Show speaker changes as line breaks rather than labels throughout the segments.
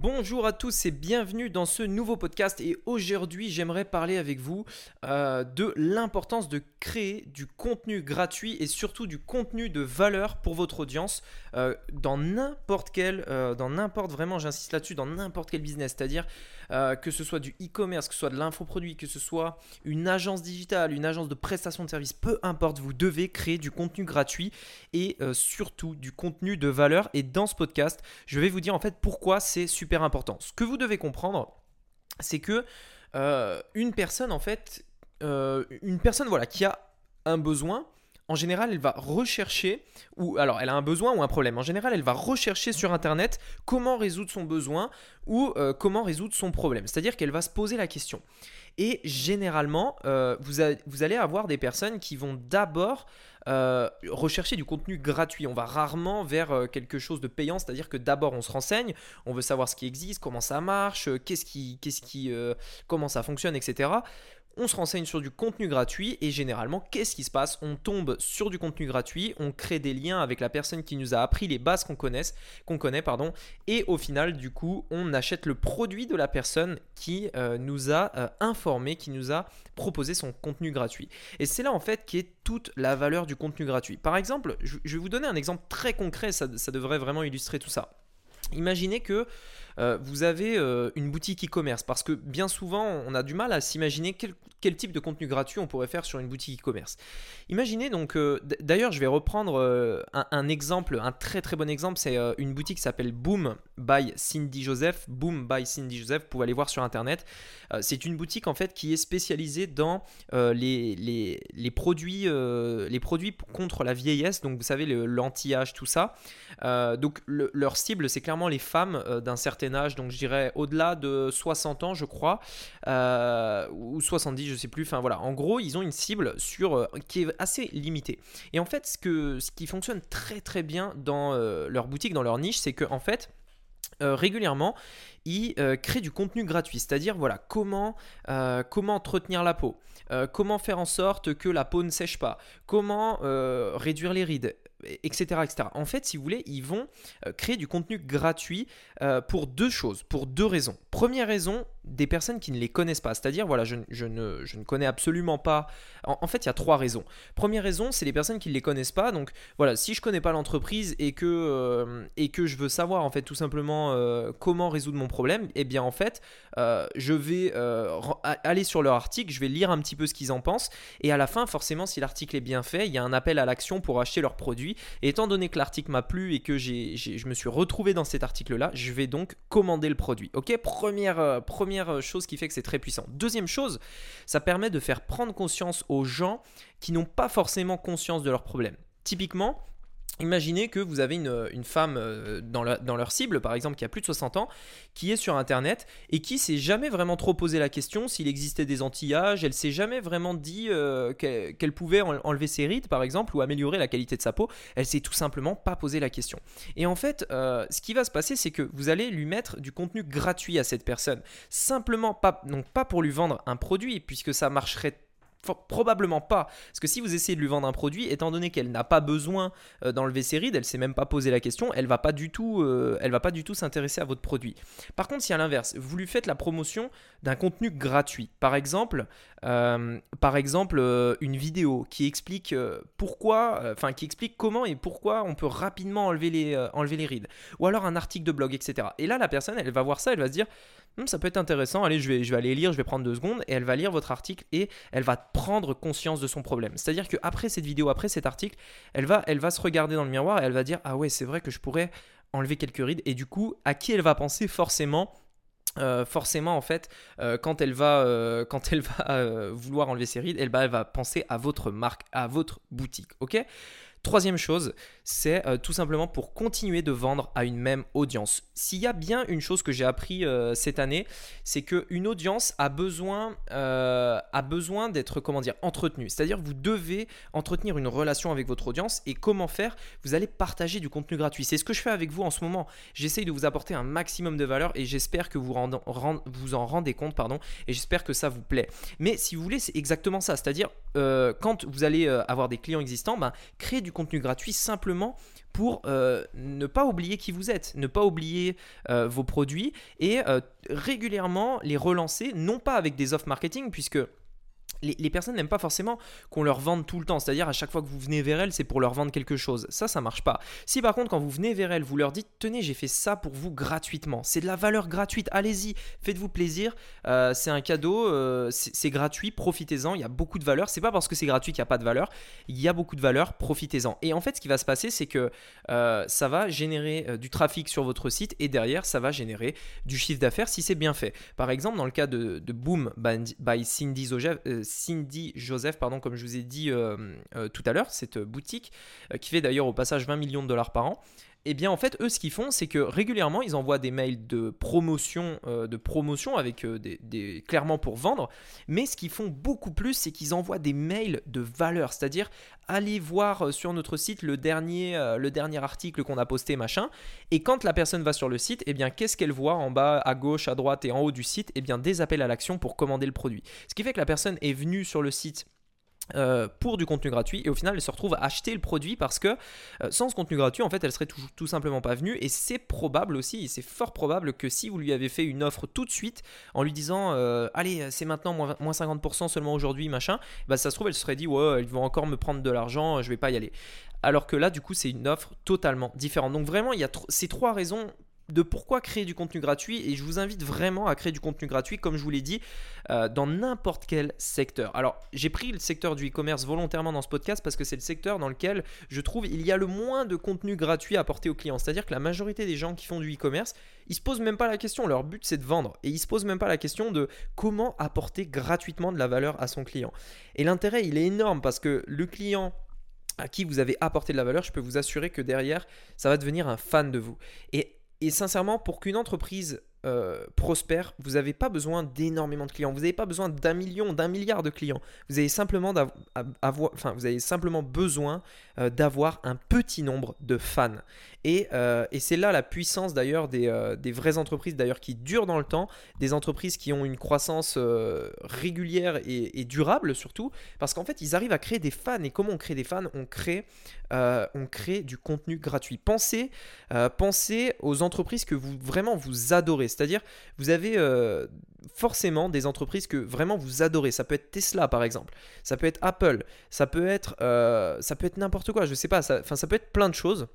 Bonjour à tous et bienvenue dans ce nouveau podcast. Et aujourd'hui j'aimerais parler avec vous euh, de l'importance de créer du contenu gratuit et surtout du contenu de valeur pour votre audience euh, dans n'importe quel, euh, dans n'importe vraiment j'insiste là-dessus, dans n'importe quel business, c'est-à-dire que ce soit du e-commerce, que ce soit de l'infoproduit, que ce soit une agence digitale, une agence de prestation de services, peu importe, vous devez créer du contenu gratuit et surtout du contenu de valeur. Et dans ce podcast je vais vous dire en fait pourquoi c'est super important. Ce que vous devez comprendre, c'est que euh, une personne, en fait, euh, une personne voilà, qui a un besoin, en général, elle va rechercher, ou alors elle a un besoin ou un problème. En général, elle va rechercher sur Internet comment résoudre son besoin ou euh, comment résoudre son problème. C'est-à-dire qu'elle va se poser la question. Et généralement, vous, vous, allez avoir des personnes qui vont d'abord euh, rechercher du contenu gratuit. On va rarement vers euh, quelque chose de payant, c'est-à-dire que d'abord on se renseigne, on veut savoir ce qui existe, comment ça marche, euh, qu'est-ce qui, qu'est-ce comment ça fonctionne, etc on se renseigne sur du contenu gratuit et généralement, qu'est-ce qui se passe? On tombe sur du contenu gratuit, on crée des liens avec la personne qui nous a appris les bases qu'on qu'on connaît, pardon, et au final, du coup, on achète le produit de la personne qui euh, nous a euh, informé, qui nous a proposé son contenu gratuit. Et c'est là en fait qui est toute la valeur du contenu gratuit. Par exemple, je, vais vous donner un exemple très concret, ça devrait vraiment illustrer tout ça. Imaginez que euh, vous avez euh, une boutique e-commerce parce que bien souvent on a du mal à s'imaginer quel, type de contenu gratuit on pourrait faire sur une boutique e-commerce. Imaginez donc, euh, d'ailleurs je vais reprendre un, exemple, un très très bon exemple, c'est une boutique qui s'appelle Boom by Cindy Joseph. Boom by Cindy Joseph, vous pouvez aller voir sur internet. c'est une boutique en fait qui est spécialisée dans les, produits, les produits contre la vieillesse, donc vous savez l'anti-âge, tout ça. donc leur cible c'est clairement les femmes d'un certain âge, donc je dirais au-delà de 60 ans, je crois, euh, ou 70, je sais plus. Enfin voilà, en gros, ils ont une cible sur euh, qui est assez limitée. Et en fait, ce que ce qui fonctionne très très bien dans euh, leur boutique, dans leur niche, c'est que en fait régulièrement, ils créent du contenu gratuit, c'est-à-dire voilà comment, comment entretenir la peau, comment faire en sorte que la peau ne sèche pas, comment réduire les rides, etc., etc. En fait, si vous voulez, ils vont euh, créer du contenu gratuit euh, pour deux choses, pour deux raisons. Première raison, des personnes qui ne les connaissent pas. C'est-à-dire, voilà, je, ne, je, ne, connais absolument pas. En, fait, il y a trois raisons. Première raison, c'est les personnes qui ne les connaissent pas. Donc, voilà, si je connais pas l'entreprise et que euh, et que je veux savoir en fait tout simplement comment résoudre mon problème, eh bien en fait, je vais aller sur leur article, je vais lire un petit peu ce qu'ils en pensent, et à la fin, forcément, si l'article est bien fait, il y a un appel à l'action pour acheter leur produit et étant donné que l'article m'a plu et que je me suis retrouvé dans cet article-là, je vais donc commander le produit. Ok, première, euh, première chose qui fait que c'est très puissant. Deuxième chose, ça permet de faire prendre conscience aux gens qui n'ont pas forcément conscience de leurs problèmes. Typiquement, Imaginez que vous avez une, femme euh, dans, leur cible, par exemple, qui a plus de 60 ans, qui est sur Internet et qui s'est jamais vraiment trop posé la question s'il existait des anti-âges. Elle s'est jamais vraiment dit euh, qu'elle pouvait enlever ses rides, par exemple, ou améliorer la qualité de sa peau. Elle s'est tout simplement pas posé la question. Et en fait, euh, ce qui va se passer, c'est que vous allez lui mettre du contenu gratuit à cette personne. Simplement, pas, donc pas pour lui vendre un produit, puisque ça marcherait probablement pas. Parce que si vous essayez de lui vendre un produit, étant donné qu'elle n'a pas besoin euh, d'enlever ses rides, elle s'est même pas posé la question, elle va pas du tout, euh, elle va pas du tout s'intéresser à votre produit. Par contre, si à l'inverse, vous lui faites la promotion d'un contenu gratuit, par exemple, euh, par exemple une vidéo qui explique pourquoi, enfin qui explique comment et pourquoi on peut rapidement enlever les, enlever les rides, ou alors un article de blog, etc. Et là, la personne, elle va voir ça, elle va se dire Hmm, ça peut être intéressant, allez, je vais, je vais aller lire, je vais prendre deux secondes, et elle va lire votre article et elle va prendre conscience de son problème. C'est-à-dire qu'après cette vidéo, après cet article, elle va, elle va se regarder dans le miroir et elle va dire, ah ouais, c'est vrai que je pourrais enlever quelques rides, et du coup, à qui elle va penser forcément euh, forcément en fait euh, quand elle va euh, quand elle va vouloir enlever ses rides elle, elle va penser à votre marque à votre boutique ok? Troisième chose c'est euh, tout simplement pour continuer de vendre à une même audience. S'il y a bien une chose que j'ai appris euh, cette année, c'est qu'une audience a besoin, euh, a besoin d'être comment dire entretenue. C'est-à-dire vous devez entretenir une relation avec votre audience et comment faire Vous allez partager du contenu gratuit. C'est ce que je fais avec vous en ce moment. J'essaye de vous apporter un maximum de valeur et j'espère que vous, vous en rendez compte pardon et j'espère que ça vous plaît. Mais si vous voulez, c'est exactement ça. C'est-à-dire quand vous allez avoir des clients existants, ben, créer du contenu gratuit simplement pour euh, ne pas oublier qui vous êtes, ne pas oublier euh, vos produits et euh, régulièrement les relancer, non pas avec des offres marketing, puisque les, personnes n'aiment pas forcément qu'on leur vende tout le temps. C'est-à-dire à chaque fois que vous venez vers elles, c'est pour leur vendre quelque chose. Ça, ça marche pas. Si par contre, quand vous venez vers elles, vous leur dites tenez, j'ai fait ça pour vous gratuitement. C'est de la valeur gratuite. Allez-y, faites-vous plaisir. Euh, c'est un cadeau, euh, c'est gratuit. Profitez-en. Il y a beaucoup de valeur. C'est pas parce que c'est gratuit qu'il n'y a pas de valeur. Il y a beaucoup de valeur. Profitez-en. Et en fait, ce qui va se passer, c'est que euh, ça va générer du trafic sur votre site et derrière, ça va générer du chiffre d'affaires si c'est bien fait. Par exemple, dans le cas de, Boom by Cindy Zojev, Cindy Joseph, pardon, comme je vous ai dit euh, euh, tout à l'heure, cette boutique euh, qui fait d'ailleurs au passage 20 millions de dollars par an. Eh bien, en fait, eux, ce qu'ils font, c'est que régulièrement, ils envoient des mails de promotion, de promotion avec des, clairement pour vendre. Mais ce qu'ils font beaucoup plus, c'est qu'ils envoient des mails de valeur. C'est-à-dire, allez voir sur notre site le dernier, le dernier article qu'on a posté, machin. Et quand la personne va sur le site, eh bien, qu'est-ce qu'elle voit en bas, à gauche, à droite et en haut du site? Eh bien, des appels à l'action pour commander le produit. Ce qui fait que la personne est venue sur le site euh, pour du contenu gratuit et au final elle se retrouve à acheter le produit parce que euh, sans ce contenu gratuit en fait elle serait tout, tout simplement pas venue. Et c'est probable aussi c'est fort probable que si vous lui avez fait une offre tout de suite en lui disant euh, allez c'est maintenant moins, 50% seulement aujourd'hui machin bah ça se trouve elle se serait dit ouais ils vont encore me prendre de l'argent je vais pas y aller. Alors que là du coup c'est une offre totalement différente. Donc vraiment il y a ces trois raisons de pourquoi créer du contenu gratuit et je vous invite vraiment à créer du contenu gratuit comme je vous l'ai dit euh, dans n'importe quel secteur. Alors j'ai pris le secteur du e-commerce volontairement dans ce podcast parce que c'est le secteur dans lequel je trouve il y a le moins de contenu gratuit à apporter aux clients. C'est-à-dire que la majorité des gens qui font du e-commerce, ils se posent même pas la question, leur but c'est de vendre et ils se posent même pas la question de comment apporter gratuitement de la valeur à son client. Et l'intérêt il est énorme parce que le client à qui vous avez apporté de la valeur, je peux vous assurer que derrière, ça va devenir un fan de vous. Et et sincèrement, pour qu'une entreprise euh, prospère, vous n'avez pas besoin d'énormément de clients. Vous n'avez pas besoin d'un million, d'un milliard de clients. Vous avez simplement, enfin, vous avez simplement besoin euh, d'avoir un petit nombre de fans. Et, euh, et c'est là la puissance d'ailleurs des, des, vraies entreprises d'ailleurs qui durent dans le temps, des entreprises qui ont une croissance régulière et, et, durable surtout, parce qu'en fait ils arrivent à créer des fans. Et comment on crée des fans? On crée, on crée du contenu gratuit. Pensez, pensez aux entreprises que vous vraiment vous adorez. C'est-à-dire, vous avez euh, forcément des entreprises que vraiment vous adorez. Ça peut être Tesla par exemple, ça peut être Apple, ça peut être, euh, ça peut être n'importe quoi. Je sais pas, ça, ça peut être plein de choses.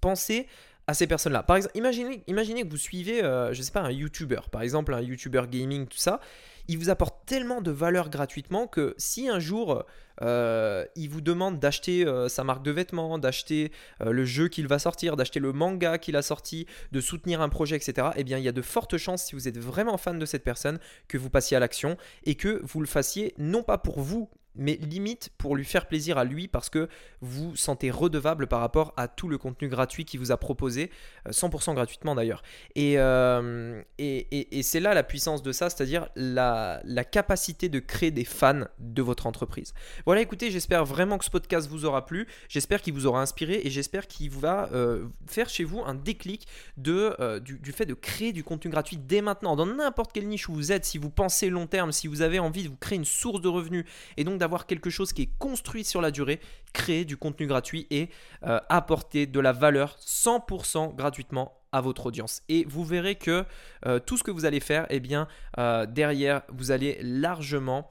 Pensez à ces personnes-là. Par exemple, imaginez, imaginez que vous suivez, euh, je sais pas, un YouTuber, par exemple un YouTuber gaming, tout ça. Il vous apporte tellement de valeur gratuitement que si un jour euh, il vous demande d'acheter euh, sa marque de vêtements, d'acheter euh, le jeu qu'il va sortir, d'acheter le manga qu'il a sorti, de soutenir un projet, etc., eh bien il y a de fortes chances, si vous êtes vraiment fan de cette personne, que vous passiez à l'action et que vous le fassiez non pas pour vous mais limite pour lui faire plaisir à lui parce que vous sentez redevable par rapport à tout le contenu gratuit qu'il vous a proposé, 100% euh, gratuitement d'ailleurs. Euh, et, et, c'est là la puissance de ça, c'est-à-dire la, la, capacité de créer des fans de votre entreprise. Voilà, écoutez, j'espère vraiment que ce podcast vous aura plu, j'espère qu'il vous aura inspiré et j'espère qu'il va euh, faire chez vous un déclic de, du, du fait de créer du contenu gratuit dès maintenant, dans n'importe quelle niche où vous êtes, si vous pensez long terme, si vous avez envie de vous créer une source de revenus et donc d'avoir quelque chose qui est construit sur la durée, créer du contenu gratuit et euh, apporter de la valeur 100% gratuitement à votre audience. Et vous verrez que euh, tout ce que vous allez faire, eh bien, euh, derrière, vous allez largement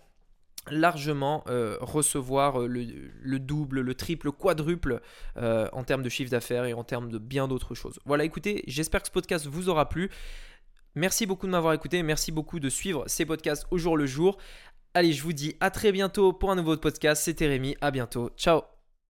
largement recevoir le, double, le triple, le quadruple en termes de chiffre d'affaires et en termes de bien d'autres choses. Voilà, écoutez, j'espère que ce podcast vous aura plu. Merci beaucoup de m'avoir écouté, merci beaucoup de suivre ces podcasts au jour le jour. Allez, je vous dis à très bientôt pour un nouveau podcast. C'était Rémi, à bientôt. Ciao